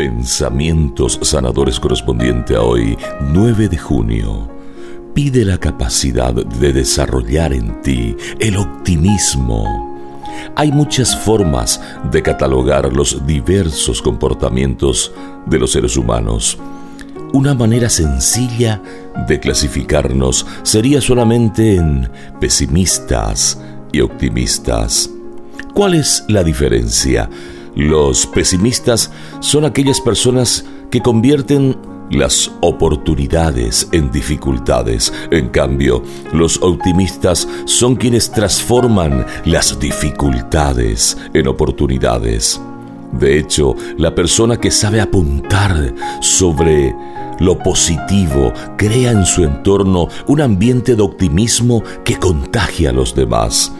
Pensamientos sanadores correspondiente a hoy, 9 de junio. Pide la capacidad de desarrollar en ti el optimismo. Hay muchas formas de catalogar los diversos comportamientos de los seres humanos. Una manera sencilla de clasificarnos sería solamente en pesimistas y optimistas. ¿Cuál es la diferencia? Los pesimistas son aquellas personas que convierten las oportunidades en dificultades. En cambio, los optimistas son quienes transforman las dificultades en oportunidades. De hecho, la persona que sabe apuntar sobre lo positivo crea en su entorno un ambiente de optimismo que contagia a los demás.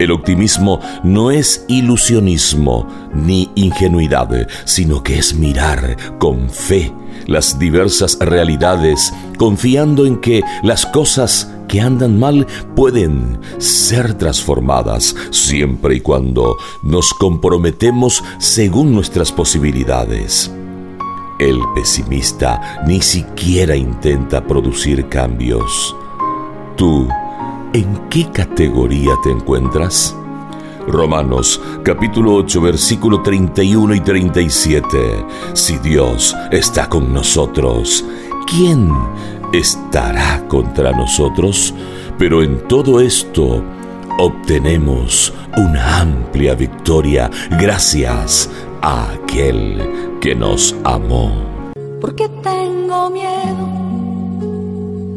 El optimismo no es ilusionismo ni ingenuidad, sino que es mirar con fe las diversas realidades, confiando en que las cosas que andan mal pueden ser transformadas siempre y cuando nos comprometemos según nuestras posibilidades. El pesimista ni siquiera intenta producir cambios. Tú ¿En qué categoría te encuentras? Romanos capítulo 8 versículo 31 y 37. Si Dios está con nosotros, ¿quién estará contra nosotros? Pero en todo esto obtenemos una amplia victoria gracias a aquel que nos amó. ¿Por qué tengo miedo?